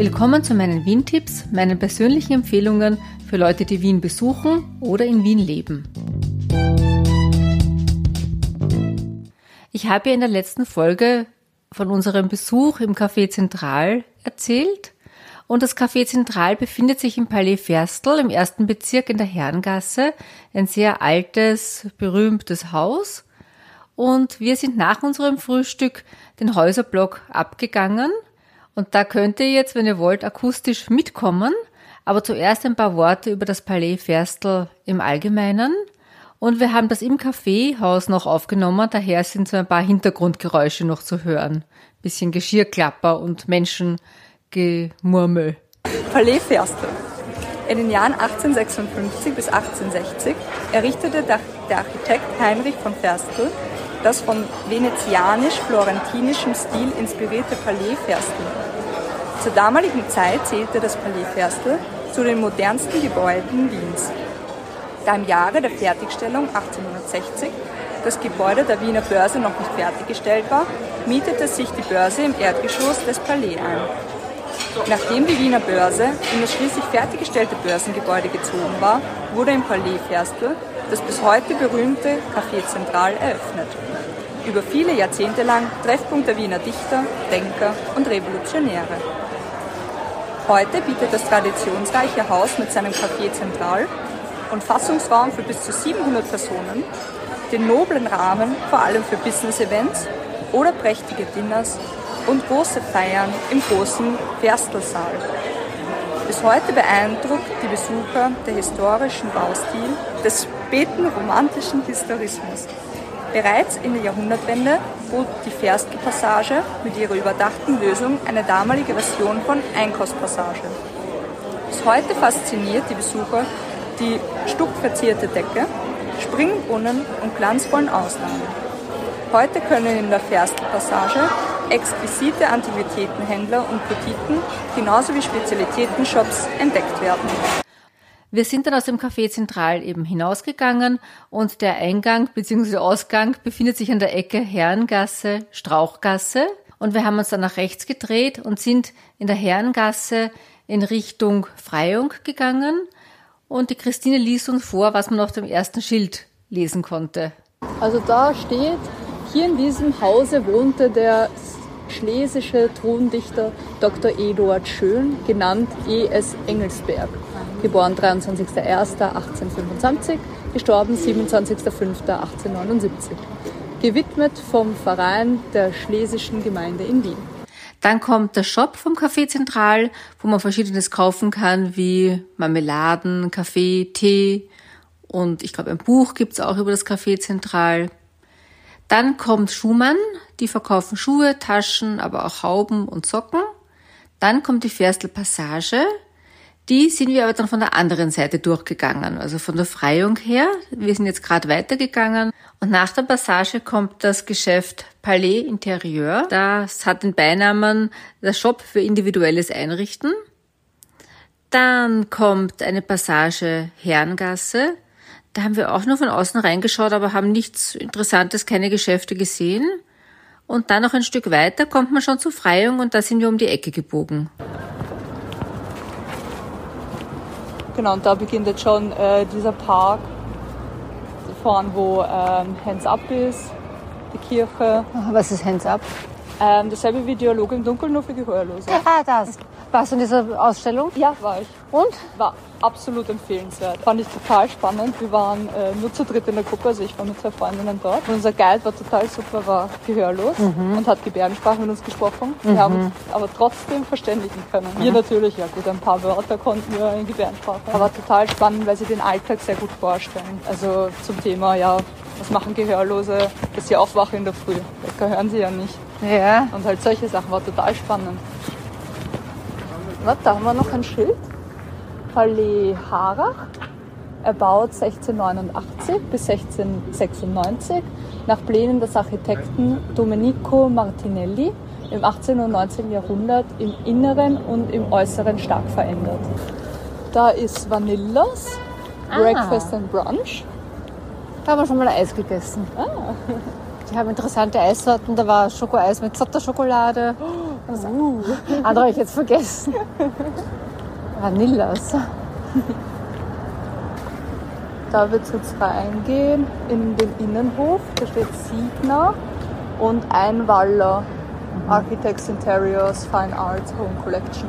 Willkommen zu meinen Wien-Tipps, meinen persönlichen Empfehlungen für Leute, die Wien besuchen oder in Wien leben. Ich habe ja in der letzten Folge von unserem Besuch im Café Zentral erzählt. Und das Café Zentral befindet sich im Palais Ferstel im ersten Bezirk in der Herrengasse. Ein sehr altes, berühmtes Haus. Und wir sind nach unserem Frühstück den Häuserblock abgegangen. Und da könnt ihr jetzt, wenn ihr wollt, akustisch mitkommen. Aber zuerst ein paar Worte über das Palais Ferstel im Allgemeinen. Und wir haben das im Kaffeehaus noch aufgenommen, daher sind so ein paar Hintergrundgeräusche noch zu hören. Bisschen Geschirrklapper und Menschengemurmel. Palais Ferstel. In den Jahren 1856 bis 1860 errichtete der Architekt Heinrich von Ferstel das von venezianisch-florentinischem Stil inspirierte Palais Ferstel. Zur damaligen Zeit zählte das Palais Ferstel zu den modernsten Gebäuden Wiens. Da im Jahre der Fertigstellung 1860 das Gebäude der Wiener Börse noch nicht fertiggestellt war, mietete sich die Börse im Erdgeschoss des Palais ein. Nachdem die Wiener Börse in das schließlich fertiggestellte Börsengebäude gezogen war, wurde im Palais Ferstel das bis heute berühmte Café Zentral eröffnet. Über viele Jahrzehnte lang Treffpunkt der Wiener Dichter, Denker und Revolutionäre. Heute bietet das traditionsreiche Haus mit seinem Café Zentral und Fassungsraum für bis zu 700 Personen, den noblen Rahmen vor allem für Business-Events oder prächtige Dinners und große Feiern im großen Verstelsaal. Bis heute beeindruckt die Besucher der historischen Baustil des späten romantischen Historismus. Bereits in der Jahrhundertwende bot die Ferstl-Passage mit ihrer überdachten Lösung eine damalige Version von Einkostpassage. Bis heute fasziniert die Besucher die stuckverzierte Decke, Springbrunnen und glanzvollen Auslagen. Heute können in der Ferstl-Passage exquisite Antiquitätenhändler und Boutiquen genauso wie Spezialitätenshops entdeckt werden. Wir sind dann aus dem Café Zentral eben hinausgegangen und der Eingang bzw. Ausgang befindet sich an der Ecke Herrengasse, Strauchgasse und wir haben uns dann nach rechts gedreht und sind in der Herrengasse in Richtung Freiung gegangen und die Christine liest uns vor, was man auf dem ersten Schild lesen konnte. Also da steht, hier in diesem Hause wohnte der schlesische Throndichter Dr. Eduard Schön, genannt E.S. Engelsberg, geboren 23.01.1825, gestorben 27.05.1879, gewidmet vom Verein der Schlesischen Gemeinde in Wien. Dann kommt der Shop vom Café Zentral, wo man verschiedenes kaufen kann, wie Marmeladen, Kaffee, Tee und ich glaube ein Buch gibt's auch über das Café Zentral. Dann kommt Schumann, die verkaufen Schuhe, Taschen, aber auch Hauben und Socken. Dann kommt die Ferstel Passage, die sind wir aber dann von der anderen Seite durchgegangen, also von der Freiung her. Wir sind jetzt gerade weitergegangen und nach der Passage kommt das Geschäft Palais Interieur. Das hat den Beinamen der Shop für individuelles Einrichten. Dann kommt eine Passage Herrengasse. Da haben wir auch nur von außen reingeschaut, aber haben nichts Interessantes, keine Geschäfte gesehen. Und dann noch ein Stück weiter kommt man schon zur Freiung und da sind wir um die Ecke gebogen. Genau, und da beginnt jetzt schon äh, dieser Park, vorn, wo ähm, Hands Up ist, die Kirche. Was ist Hands Up? Ähm, dasselbe wie Dialog im Dunkeln, nur für Gehörlose. Ja, das. Warst du in dieser Ausstellung? Ja, war ich. Und? War absolut empfehlenswert. Fand ich total spannend. Wir waren äh, nur zu dritt in der Gruppe, also ich war mit zwei Freundinnen dort. Und unser Guide war total super, war gehörlos mhm. und hat Gebärdensprache mit uns gesprochen. Mhm. Wir haben uns aber trotzdem verständigen können. Mhm. Wir natürlich, ja gut, ein paar Wörter konnten wir in Gebärdensprache. Aber total spannend, weil sie den Alltag sehr gut vorstellen. Also zum Thema, ja, was machen Gehörlose, dass sie aufwachen in der Früh. Da hören sie ja nicht. Ja. Und halt solche Sachen war total spannend. Was, da haben wir noch ein Schild. Palais Harach, erbaut 1689 bis 1696 nach Plänen des Architekten Domenico Martinelli im 18. und 19. Jahrhundert im Inneren und im Äußeren stark verändert. Da ist Vanillas, ah. Breakfast and Brunch. Da haben wir schon mal Eis gegessen. Ah. Die haben interessante Eissorten. Da war Schokoeis mit Zotterschokolade. Uh, andere habe ich jetzt vergessen. Vanillas. Da wird es jetzt reingehen in den Innenhof. Da steht Signa und Einwaller. Mhm. Architects Interiors Fine Arts Home Collection.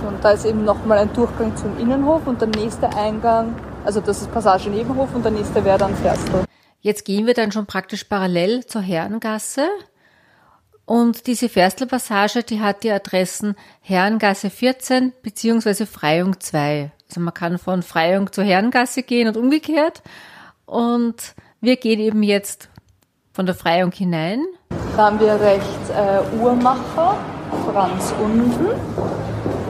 So, und da ist eben nochmal ein Durchgang zum Innenhof und der nächste Eingang, also das ist Passage Nebenhof und der nächste wäre dann Ferstel. Jetzt gehen wir dann schon praktisch parallel zur Herrengasse. Und diese Ferstelpassage, die hat die Adressen Herrengasse 14 bzw. Freiung 2. Also man kann von Freiung zur Herrengasse gehen und umgekehrt. Und wir gehen eben jetzt von der Freiung hinein. Da haben wir rechts äh, Uhrmacher, Franz unten.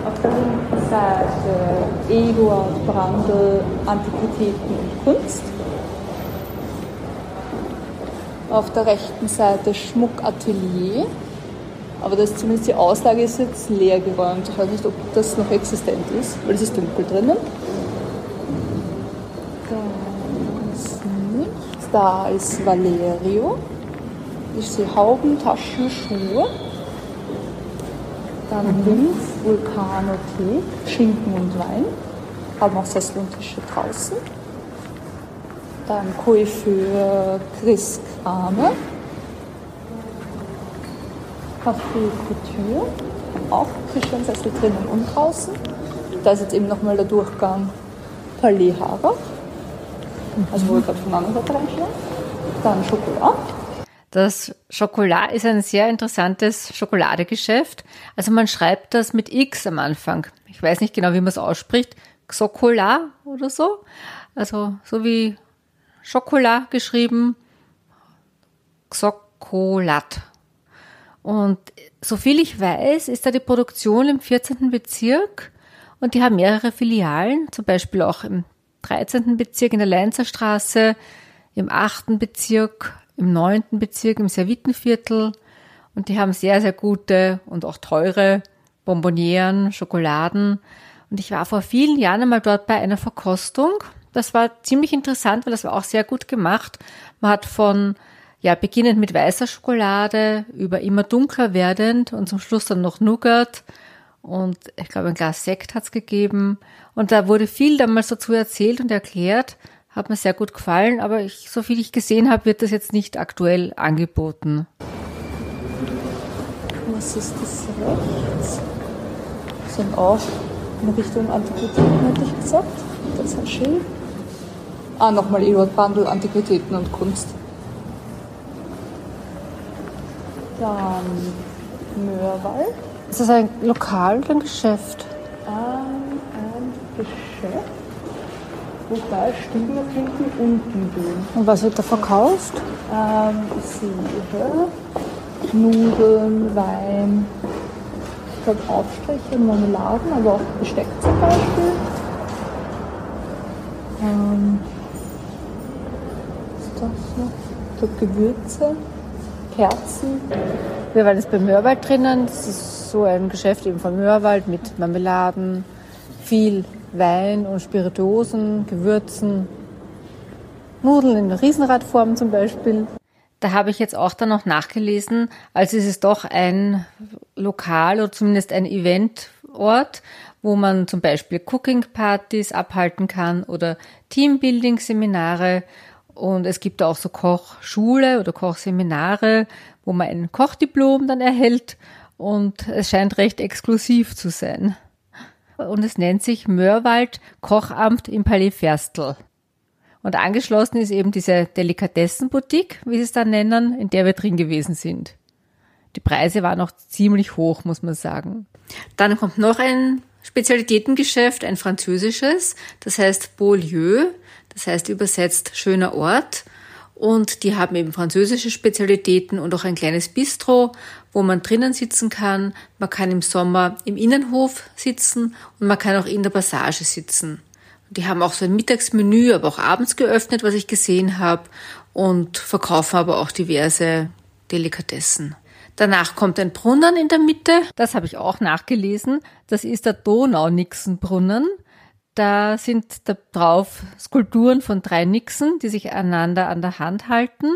Auf der linken Seite Eduard Brandl, Antiquitäten und Kunst. Auf der rechten Seite Schmuckatelier. Aber das zumindest die Auslage ist jetzt leer geräumt. Ich weiß nicht, ob das noch existent ist, weil es ist dunkel drinnen. Da ist nichts. Da ist Valerio. Ich sehe Hauben, Taschen, Schuhe. Dann mhm. links Vulkanothek, Schinken und Wein. Haben auch Sessel und Tische draußen. Dann Coiffeur Chris Kramer. Café Couture. Auch Tische und Sessel drinnen und draußen. Da ist jetzt eben nochmal der Durchgang Palais Harach. Also wo wir gerade von der anderen Seite reinschauen. Dann Schokolade. Das Schokolade ist ein sehr interessantes Schokoladegeschäft. Also man schreibt das mit X am Anfang. Ich weiß nicht genau, wie man es ausspricht. Xocolat oder so. Also so wie Schokolade geschrieben. Xocolat. Und soviel ich weiß, ist da die Produktion im 14. Bezirk und die haben mehrere Filialen, zum Beispiel auch im 13. Bezirk in der Leinzer Straße, im 8. Bezirk im neunten Bezirk im Servitenviertel und die haben sehr, sehr gute und auch teure Bonbonieren, Schokoladen. Und ich war vor vielen Jahren einmal dort bei einer Verkostung. Das war ziemlich interessant, weil das war auch sehr gut gemacht. Man hat von, ja, beginnend mit weißer Schokolade über immer dunkler werdend und zum Schluss dann noch Nougat und ich glaube ein Glas Sekt hat's gegeben. Und da wurde viel damals dazu erzählt und erklärt, hat mir sehr gut gefallen, aber ich, so viel ich gesehen habe, wird das jetzt nicht aktuell angeboten. Was ist das rechts? Sind auch in Richtung Antiquitäten, hätte ich gesagt. Das ist ein Schild. Ah, nochmal Eduard Bandel, Antiquitäten und Kunst. Dann Mörwald. Ist das ein Lokal oder ein Geschäft? Ähm, ein Geschäft. Wobei Stiegen trinken und Dübeln. Und was wird da verkauft? Ähm, ich sehe Nudeln, Wein, glaube Aufstriche, Marmeladen, aber auch Besteck zum Beispiel. Ähm, was ist das noch? Glaube Gewürze, Kerzen. Wir waren jetzt bei Mörwald drinnen. Das ist so ein Geschäft eben von Mörwald mit Marmeladen, viel Wein und Spirituosen, Gewürzen, Nudeln in Riesenradform zum Beispiel. Da habe ich jetzt auch dann noch nachgelesen, es ist doch ein Lokal oder zumindest ein Eventort, wo man zum Beispiel Cooking-Partys abhalten kann oder Teambuilding-Seminare. Und es gibt auch so Kochschule oder Kochseminare, wo man ein Kochdiplom dann erhält. Und es scheint recht exklusiv zu sein. Und es nennt sich Mörwald Kochamt im Palais Ferstel. Und angeschlossen ist eben diese Delikatessenboutique, wie sie es da nennen, in der wir drin gewesen sind. Die Preise waren auch ziemlich hoch, muss man sagen. Dann kommt noch ein Spezialitätengeschäft, ein französisches, das heißt Beaulieu, das heißt übersetzt schöner Ort. Und die haben eben französische Spezialitäten und auch ein kleines Bistro, wo man drinnen sitzen kann. Man kann im Sommer im Innenhof sitzen und man kann auch in der Passage sitzen. Die haben auch so ein Mittagsmenü, aber auch abends geöffnet, was ich gesehen habe, und verkaufen aber auch diverse Delikatessen. Danach kommt ein Brunnen in der Mitte. Das habe ich auch nachgelesen. Das ist der Donau-Nixon-Brunnen. Da sind da drauf Skulpturen von drei Nixen, die sich einander an der Hand halten.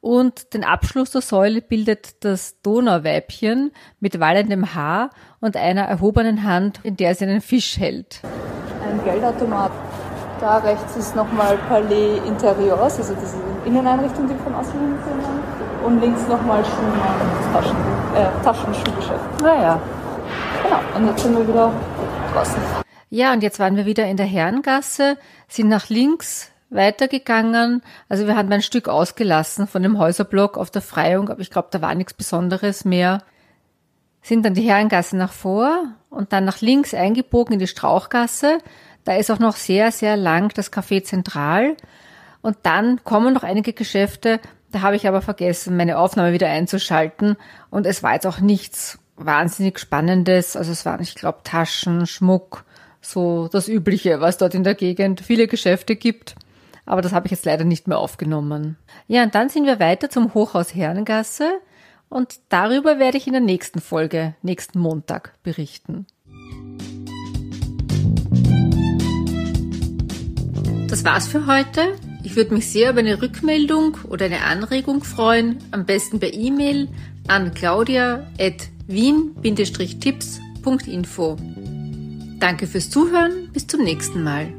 Und den Abschluss der Säule bildet das Donauweibchen mit wallendem Haar und einer erhobenen Hand, in der sie einen Fisch hält. Geldautomat. Da rechts ist nochmal Palais Interiors, also diese Inneneinrichtung, die von außen hin Und links nochmal Schuhmann, Taschen, äh, Taschenschuhgeschäft. Naja. Genau, und jetzt sind wir wieder draußen. Ja, und jetzt waren wir wieder in der Herrengasse, sind nach links weitergegangen. Also wir haben ein Stück ausgelassen von dem Häuserblock auf der Freiung, aber ich glaube, da war nichts Besonderes mehr. Sind dann die Herrengasse nach vor und dann nach links eingebogen in die Strauchgasse. Da ist auch noch sehr, sehr lang das Café Zentral. Und dann kommen noch einige Geschäfte. Da habe ich aber vergessen, meine Aufnahme wieder einzuschalten. Und es war jetzt auch nichts wahnsinnig Spannendes. Also es waren, ich glaube, Taschen, Schmuck, so das Übliche, was dort in der Gegend viele Geschäfte gibt aber das habe ich jetzt leider nicht mehr aufgenommen. Ja, und dann sind wir weiter zum Hochhaus Herrengasse und darüber werde ich in der nächsten Folge, nächsten Montag, berichten. War's für heute. Ich würde mich sehr über eine Rückmeldung oder eine Anregung freuen, am besten per E-Mail an claudia.wien-tipps.info. Danke fürs Zuhören, bis zum nächsten Mal.